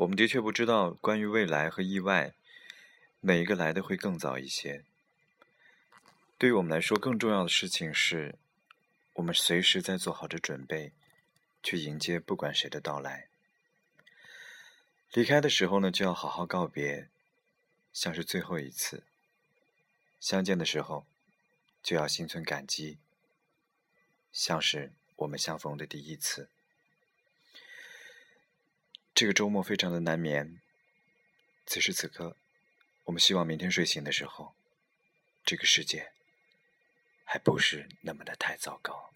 我们的确不知道关于未来和意外，哪一个来的会更早一些。对于我们来说，更重要的事情是，我们随时在做好着准备，去迎接不管谁的到来。离开的时候呢，就要好好告别，像是最后一次；相见的时候，就要心存感激，像是我们相逢的第一次。这个周末非常的难眠。此时此刻，我们希望明天睡醒的时候，这个世界还不是那么的太糟糕。